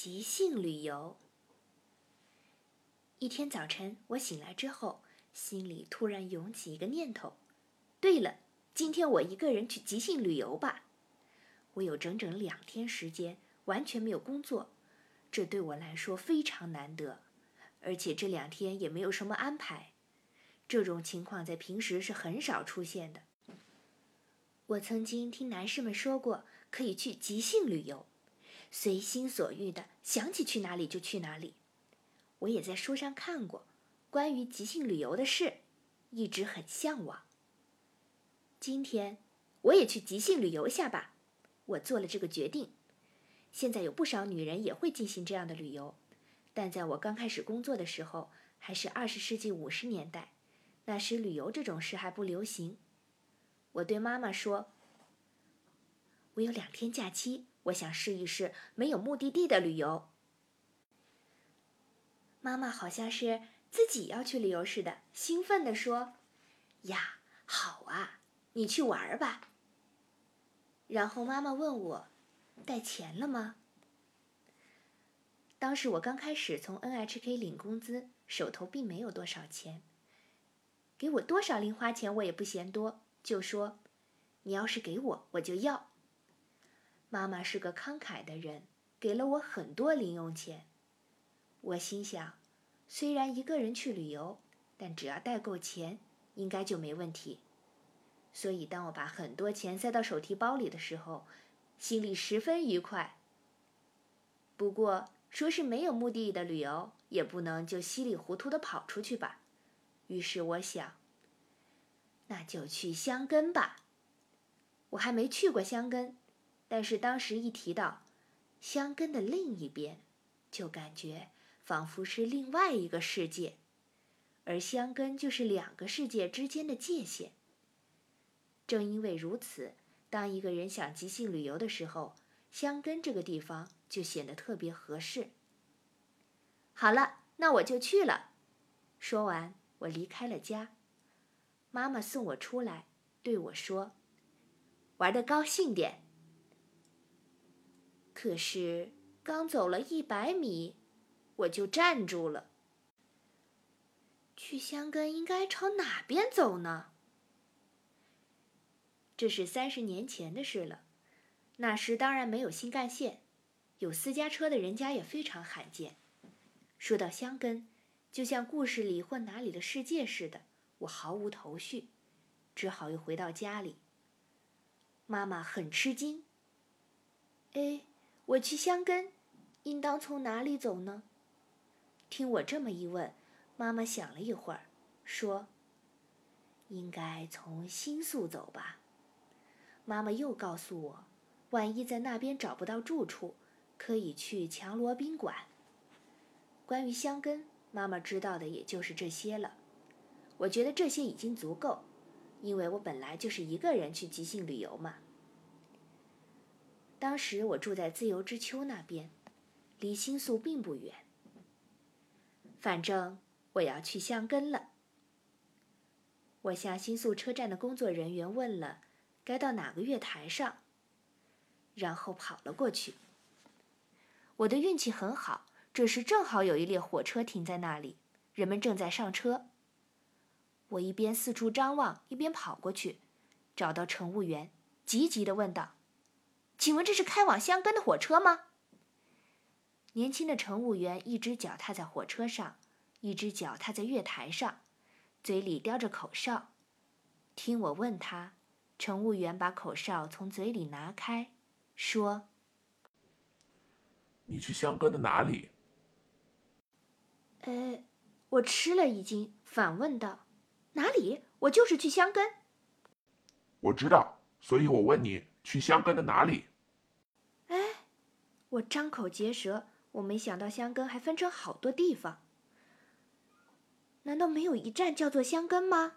即兴旅游。一天早晨，我醒来之后，心里突然涌起一个念头：对了，今天我一个人去即兴旅游吧。我有整整两天时间，完全没有工作，这对我来说非常难得，而且这两天也没有什么安排。这种情况在平时是很少出现的。我曾经听男士们说过，可以去即兴旅游，随心所欲的想起去哪里就去哪里。我也在书上看过关于即兴旅游的事，一直很向往。今天我也去即兴旅游一下吧，我做了这个决定。现在有不少女人也会进行这样的旅游，但在我刚开始工作的时候，还是二十世纪五十年代，那时旅游这种事还不流行。我对妈妈说：“我有两天假期，我想试一试没有目的地的旅游。”妈妈好像是自己要去旅游似的，兴奋地说：“呀，好啊，你去玩吧。”然后妈妈问我：“带钱了吗？”当时我刚开始从 NHK 领工资，手头并没有多少钱，给我多少零花钱我也不嫌多。就说：“你要是给我，我就要。”妈妈是个慷慨的人，给了我很多零用钱。我心想，虽然一个人去旅游，但只要带够钱，应该就没问题。所以，当我把很多钱塞到手提包里的时候，心里十分愉快。不过，说是没有目的的旅游，也不能就稀里糊涂的跑出去吧。于是，我想。那就去香根吧。我还没去过香根，但是当时一提到香根的另一边，就感觉仿佛是另外一个世界，而香根就是两个世界之间的界限。正因为如此，当一个人想即兴旅游的时候，香根这个地方就显得特别合适。好了，那我就去了。说完，我离开了家。妈妈送我出来，对我说：“玩的高兴点。”可是刚走了一百米，我就站住了。去香根应该朝哪边走呢？这是三十年前的事了，那时当然没有新干线，有私家车的人家也非常罕见。说到香根，就像故事里或哪里的世界似的。我毫无头绪，只好又回到家里。妈妈很吃惊。哎，我去香根，应当从哪里走呢？听我这么一问，妈妈想了一会儿，说：“应该从新宿走吧。”妈妈又告诉我，万一在那边找不到住处，可以去强罗宾馆。关于香根，妈妈知道的也就是这些了。我觉得这些已经足够，因为我本来就是一个人去即兴旅游嘛。当时我住在自由之丘那边，离新宿并不远。反正我要去香根了。我向新宿车站的工作人员问了该到哪个月台上，然后跑了过去。我的运气很好，这时正好有一列火车停在那里，人们正在上车。我一边四处张望，一边跑过去，找到乘务员，急急地问道：“请问这是开往香根的火车吗？”年轻的乘务员一只脚踏在火车上，一只脚踏在月台上，嘴里叼着口哨。听我问他，乘务员把口哨从嘴里拿开，说：“你去香根的哪里？”呃，我吃了一惊，反问道。哪里？我就是去香根。我知道，所以我问你去香根的哪里。哎，我张口结舌，我没想到香根还分成好多地方。难道没有一站叫做香根吗？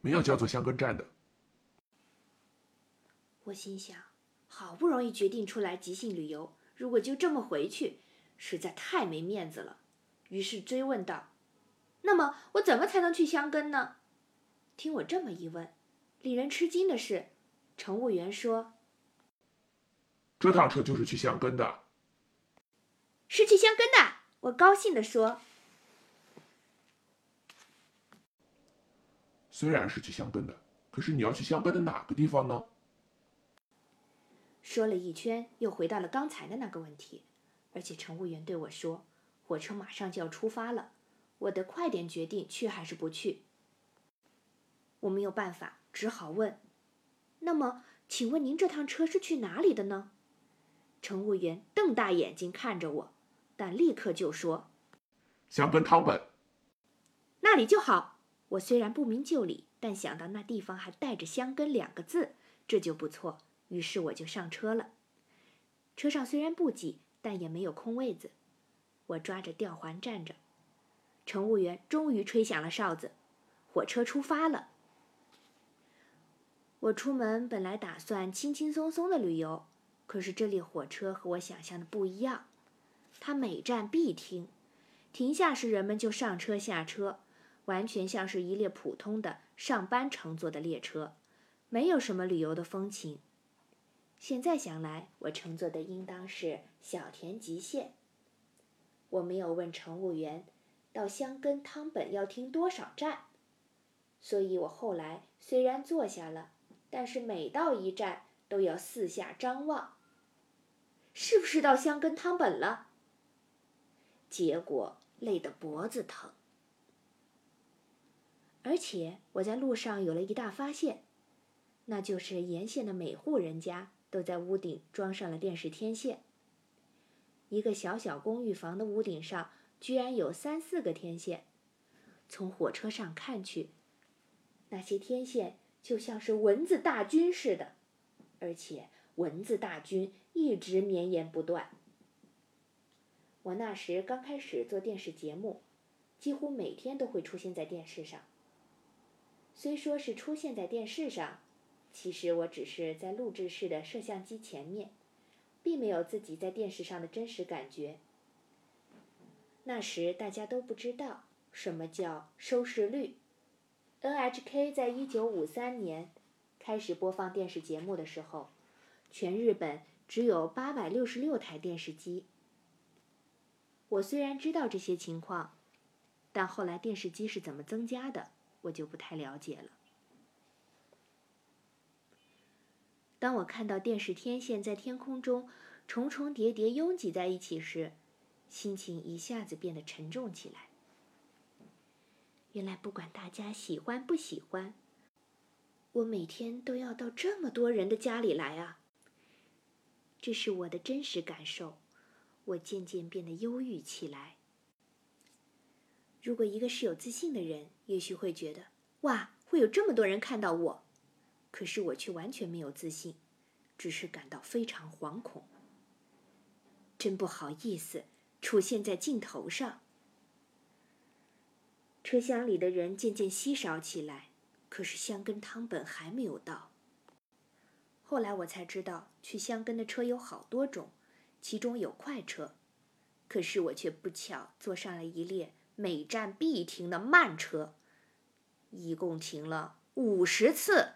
没有叫做香根站的。我心想，好不容易决定出来即兴旅游，如果就这么回去，实在太没面子了。于是追问道。那么我怎么才能去香根呢？听我这么一问，令人吃惊的是，乘务员说：“这趟车就是去香根的。”是去香根的。我高兴地说。虽然是去香根的，可是你要去香根的哪个地方呢？说了一圈，又回到了刚才的那个问题。而且乘务员对我说：“火车马上就要出发了，我得快点决定去还是不去。”我没有办法，只好问：“那么，请问您这趟车是去哪里的呢？”乘务员瞪大眼睛看着我，但立刻就说：“香根汤本。”那里就好。我虽然不明就里，但想到那地方还带着“香根”两个字，这就不错。于是我就上车了。车上虽然不挤，但也没有空位子。我抓着吊环站着。乘务员终于吹响了哨子，火车出发了。我出门本来打算轻轻松松的旅游，可是这列火车和我想象的不一样。它每站必停，停下时人们就上车下车。完全像是一列普通的上班乘坐的列车，没有什么旅游的风情。现在想来，我乘坐的应当是小田急线。我没有问乘务员到香根汤本要停多少站，所以我后来虽然坐下了，但是每到一站都要四下张望，是不是到香根汤本了？结果累得脖子疼。而且我在路上有了一大发现，那就是沿线的每户人家都在屋顶装上了电视天线。一个小小公寓房的屋顶上居然有三四个天线，从火车上看去，那些天线就像是蚊子大军似的，而且蚊子大军一直绵延不断。我那时刚开始做电视节目，几乎每天都会出现在电视上。虽说是出现在电视上，其实我只是在录制室的摄像机前面，并没有自己在电视上的真实感觉。那时大家都不知道什么叫收视率。NHK 在一九五三年开始播放电视节目的时候，全日本只有八百六十六台电视机。我虽然知道这些情况，但后来电视机是怎么增加的？我就不太了解了。当我看到电视天线在天空中重重叠叠拥挤在一起时，心情一下子变得沉重起来。原来不管大家喜欢不喜欢，我每天都要到这么多人的家里来啊！这是我的真实感受。我渐渐变得忧郁起来。如果一个是有自信的人，也许会觉得，哇，会有这么多人看到我。可是我却完全没有自信，只是感到非常惶恐。真不好意思，出现在镜头上。车厢里的人渐渐稀少起来，可是香根汤本还没有到。后来我才知道，去香根的车有好多种，其中有快车，可是我却不巧坐上了一列。每站必停的慢车，一共停了五十次。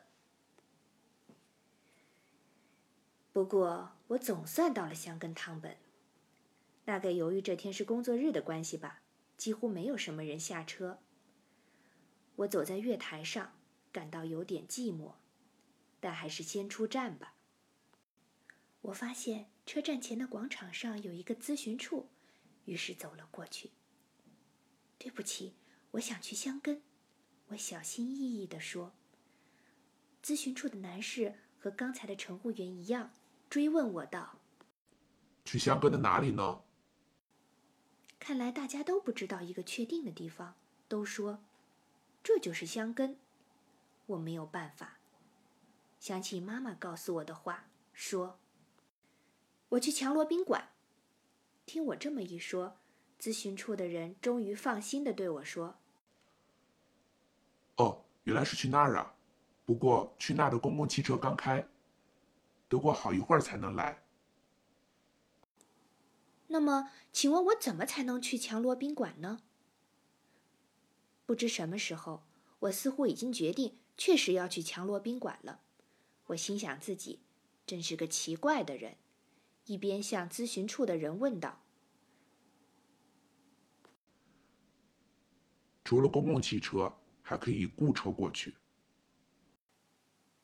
不过我总算到了香根汤本。大概由于这天是工作日的关系吧，几乎没有什么人下车。我走在月台上，感到有点寂寞，但还是先出站吧。我发现车站前的广场上有一个咨询处，于是走了过去。对不起，我想去香根。我小心翼翼地说。咨询处的男士和刚才的乘务员一样，追问我道：“去香根的哪里呢？”看来大家都不知道一个确定的地方，都说这就是香根。我没有办法，想起妈妈告诉我的话，说：“我去强罗宾馆。”听我这么一说。咨询处的人终于放心的对我说：“哦，原来是去那儿啊！不过去那儿的公共汽车刚开，得过好一会儿才能来。那么，请问我怎么才能去强罗宾馆呢？”不知什么时候，我似乎已经决定，确实要去强罗宾馆了。我心想自己真是个奇怪的人一边向咨询处的人问道。除了公共汽车还可以雇车过去。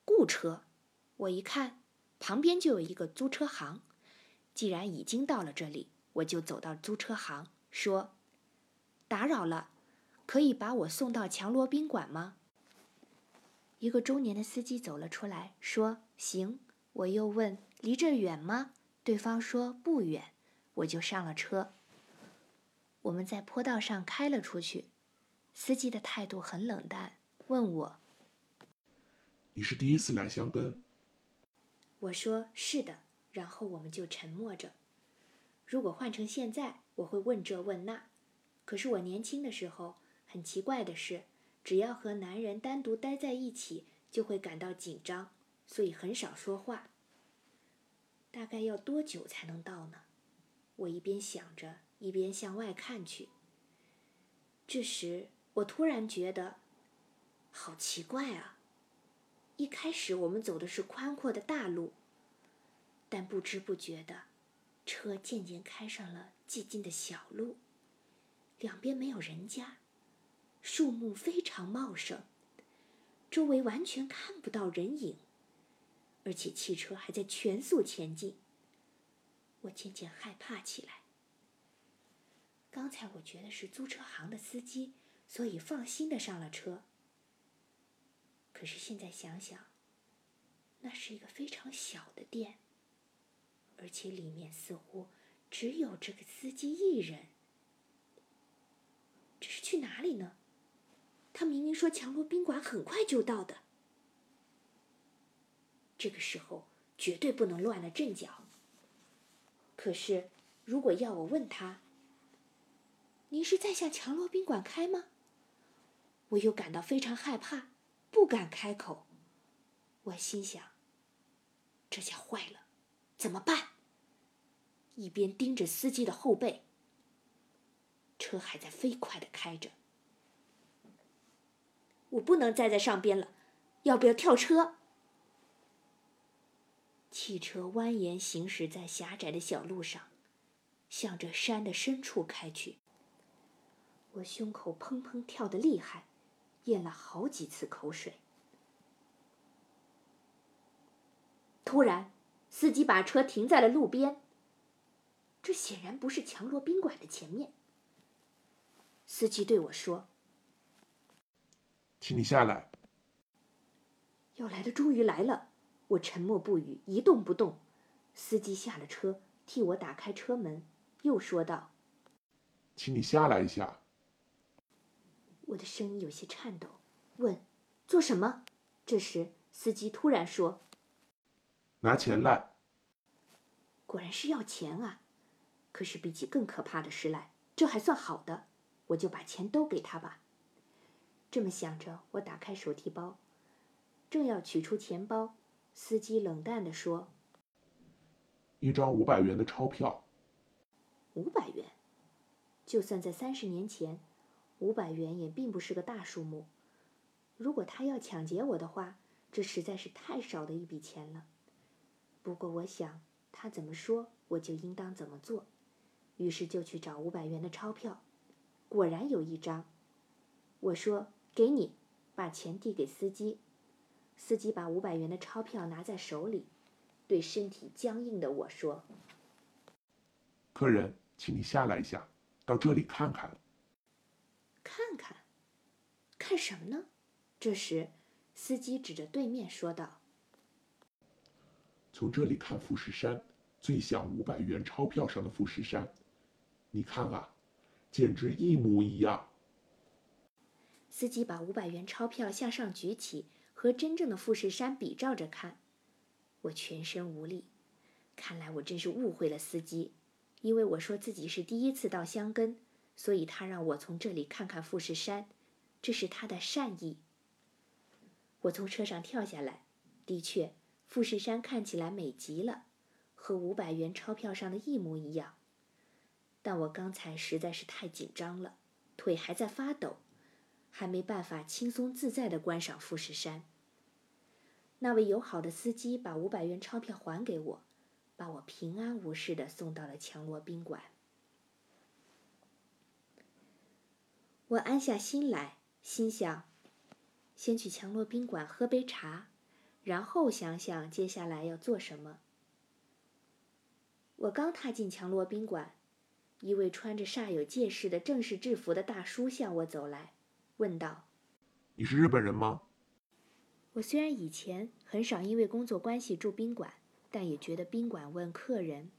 雇车？我一看旁边就有一个租车行既然已经到了这里我就走到租车行说打扰了可以把我送到强罗宾馆吗？一个中年的司机走了出来，说：“行。”我又问：“离这远吗？”对方说：“不远。”我就上了车。我们在坡道上开了出去，司机的态度很冷淡，问我：“你是第一次来香根？”我说：“是的。”然后我们就沉默着。如果换成现在，我会问这问那。可是我年轻的时候，很奇怪的是，只要和男人单独待在一起，就会感到紧张，所以很少说话。大概要多久才能到呢？我一边想着，一边向外看去。这时，我突然觉得，好奇怪啊！一开始我们走的是宽阔的大路。但不知不觉的，车渐渐开上了寂静的小路。两边没有人家，树木非常茂盛，周围完全看不到人影，而且汽车还在全速前进。我渐渐害怕起来。刚才我觉得是租车行的司机，所以放心的上了车。可是现在想想，那是一个非常小的店。而且里面似乎只有这个司机一人。这是去哪里呢？他明明说强罗宾馆很快就到的。这个时候绝对不能乱了阵脚。可是，如果要我问他：“您是在向强罗宾馆开吗？”我又感到非常害怕，不敢开口。我心想：这下坏了。怎么办？一边盯着司机的后背，车还在飞快的开着。我不能再在上边了，要不要跳车？汽车蜿蜒行驶在狭窄的小路上，向着山的深处开去。我胸口砰砰跳得厉害，咽了好几次口水。突然。司机把车停在了路边。这显然不是强罗宾馆的前面。司机对我说：“请你下来。”要来的终于来了。我沉默不语，一动不动。司机下了车，替我打开车门，又说道：“请你下来一下。”我的声音有些颤抖，问：“做什么？”这时，司机突然说。拿钱来！果然是要钱啊！可是比起更可怕的事来，这还算好的。我就把钱都给他吧。这么想着，我打开手提包，正要取出钱包，司机冷淡地说：“一张五百元的钞票。”五百元，就算在三十年前，五百元也并不是个大数目。如果他要抢劫我的话，这实在是太少的一笔钱了。不过我想，他怎么说，我就应当怎么做。于是就去找五百元的钞票，果然有一张。我说：“给你，把钱递给司机。”司机把五百元的钞票拿在手里，对身体僵硬的我说：“客人，请你下来一下，到这里看看。”看看，看什么呢？这时，司机指着对面说道。从这里看富士山，最像五百元钞票上的富士山。你看啊，简直一模一样。司机把五百元钞票向上举起，和真正的富士山比照着看。我全身无力。看来我真是误会了司机，因为我说自己是第一次到香根，所以他让我从这里看看富士山，这是他的善意。我从车上跳下来，的确。富士山看起来美极了，和五百元钞票上的一模一样。但我刚才实在是太紧张了，腿还在发抖，还没办法轻松自在地观赏富士山。那位友好的司机把五百元钞票还给我，把我平安无事地送到了强罗宾馆。我安下心来，心想：先去强罗宾馆喝杯茶，然后想想接下来要做什么。我刚踏进强罗宾馆，一位穿着煞有介事的正式制服的大叔向我走来，问道：“你是日本人吗？”我虽然以前很少因为工作关系住宾馆，但也觉得宾馆问客人：“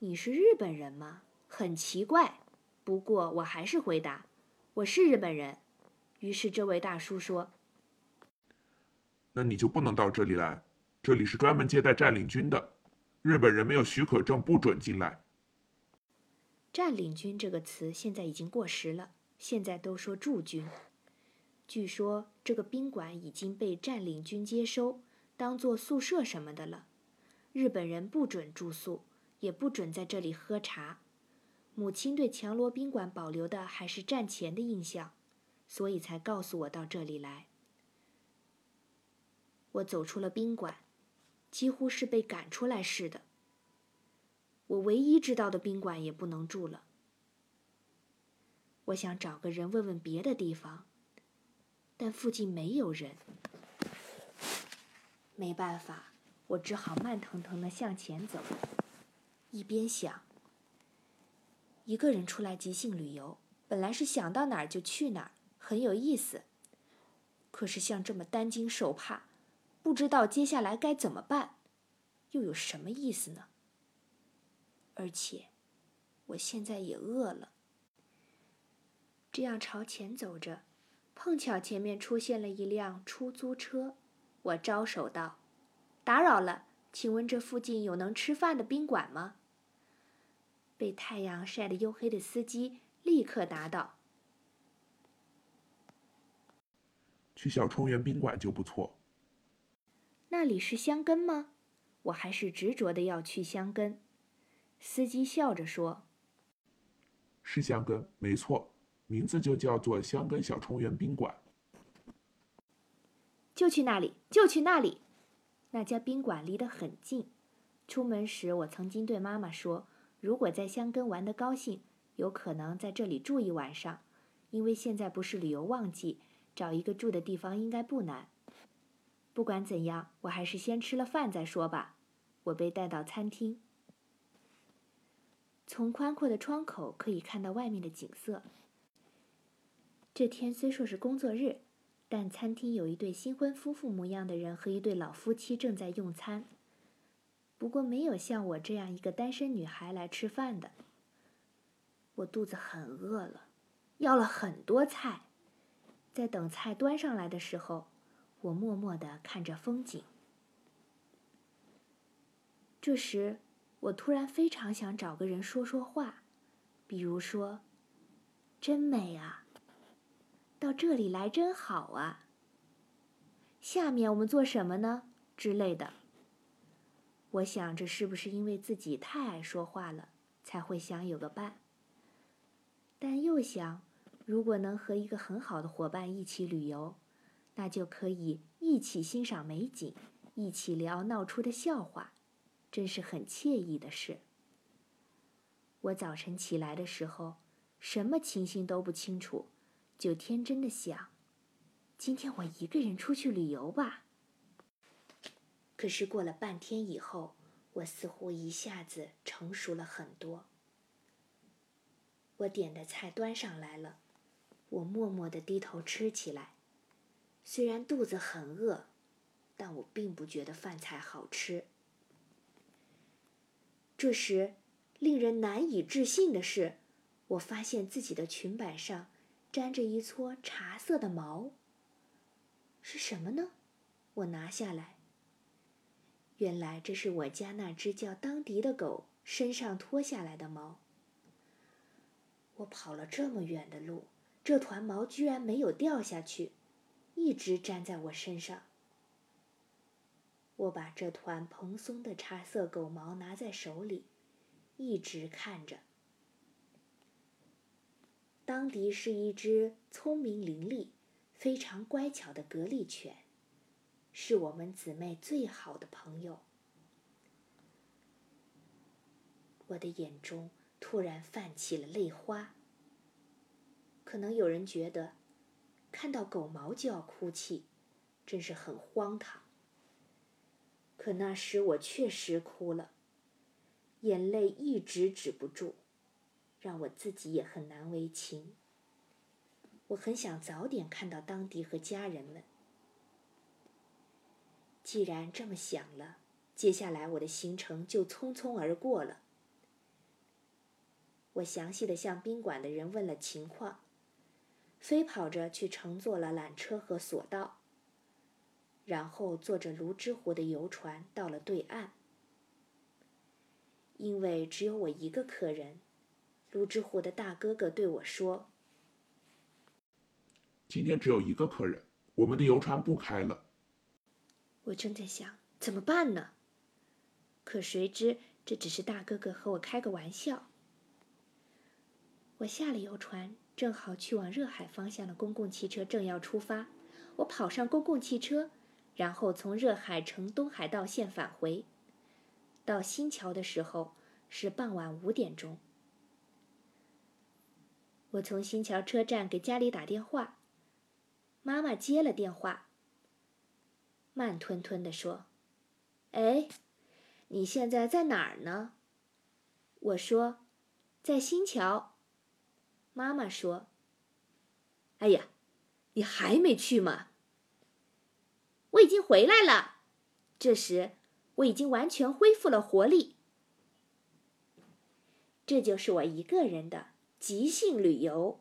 你是日本人吗？”很奇怪。不过我还是回答。我是日本人，于是这位大叔说：“那你就不能到这里来，这里是专门接待占领军的，日本人没有许可证不准进来。”占领军这个词现在已经过时了，现在都说驻军。据说这个宾馆已经被占领军接收，当做宿舍什么的了，日本人不准住宿，也不准在这里喝茶。母亲对强罗宾馆保留的还是战前的印象，所以才告诉我到这里来。我走出了宾馆，几乎是被赶出来似的。我唯一知道的宾馆也不能住了。我想找个人问问别的地方，但附近没有人。没办法，我只好慢腾腾的向前走，一边想。一个人出来即兴旅游，本来是想到哪儿就去哪儿，很有意思。可是像这么担惊受怕，不知道接下来该怎么办，又有什么意思呢？而且，我现在也饿了。这样朝前走着，碰巧前面出现了一辆出租车，我招手道：“打扰了，请问这附近有能吃饭的宾馆吗？”被太阳晒得黝黑的司机立刻答道：“去小冲园宾馆就不错。”那里是香根吗？我还是执着的要去香根。司机笑着说：“是香根，没错，名字就叫做香根小冲园宾馆。”就去那里，就去那里。那家宾馆离得很近。出门时，我曾经对妈妈说。如果在香根玩得高兴，有可能在这里住一晚上，因为现在不是旅游旺季，找一个住的地方应该不难。不管怎样，我还是先吃了饭再说吧。我被带到餐厅，从宽阔的窗口可以看到外面的景色。这天虽说是工作日，但餐厅有一对新婚夫妇模样的人和一对老夫妻正在用餐。不过没有像我这样一个单身女孩来吃饭的。我肚子很饿了，要了很多菜，在等菜端上来的时候，我默默地看着风景。这时，我突然非常想找个人说说话，比如说：“真美啊！”“到这里来真好啊！”“下面我们做什么呢？”之类的。我想，这是不是因为自己太爱说话了，才会想有个伴？但又想，如果能和一个很好的伙伴一起旅游，那就可以一起欣赏美景，一起聊闹出的笑话，真是很惬意的事。我早晨起来的时候，什么情形都不清楚，就天真的想：今天我一个人出去旅游吧。可是过了半天以后，我似乎一下子成熟了很多。我点的菜端上来了，我默默地低头吃起来。虽然肚子很饿，但我并不觉得饭菜好吃。这时，令人难以置信的是，我发现自己的裙摆上沾着一撮茶色的毛。是什么呢？我拿下来。原来这是我家那只叫当迪的狗身上脱下来的毛。我跑了这么远的路，这团毛居然没有掉下去，一直粘在我身上。我把这团蓬松的茶色狗毛拿在手里，一直看着。当迪是一只聪明伶俐、非常乖巧的格力犬。是我们姊妹最好的朋友。我的眼中突然泛起了泪花。可能有人觉得，看到狗毛就要哭泣，真是很荒唐。可那时我确实哭了，眼泪一直止不住，让我自己也很难为情。我很想早点看到当地和家人们。既然这么想了，接下来我的行程就匆匆而过了。我详细的向宾馆的人问了情况。飞跑着去乘坐了缆车和索道，然后坐着泸沽湖的游船到了对岸。因为只有我一个客人，泸沽湖的大哥哥对我说：“今天只有一个客人，我们的游船不开了。”我正在想怎么办呢，可谁知这只是大哥哥和我开个玩笑。我下了游船。正好去往热海方向的公共汽车正要出发，我跑上公共汽车，然后从热海乘东海道线返回。到新桥的时候是傍晚五点钟。我从新桥车站给家里打电话，妈妈接了电话，慢吞吞地说：“哎，你现在在哪儿呢？”我说：“在新桥。”妈妈说：“哎呀，你还没去吗？我已经回来了。这时我已经完全恢复了活力。这就是我一个人的即兴旅游。”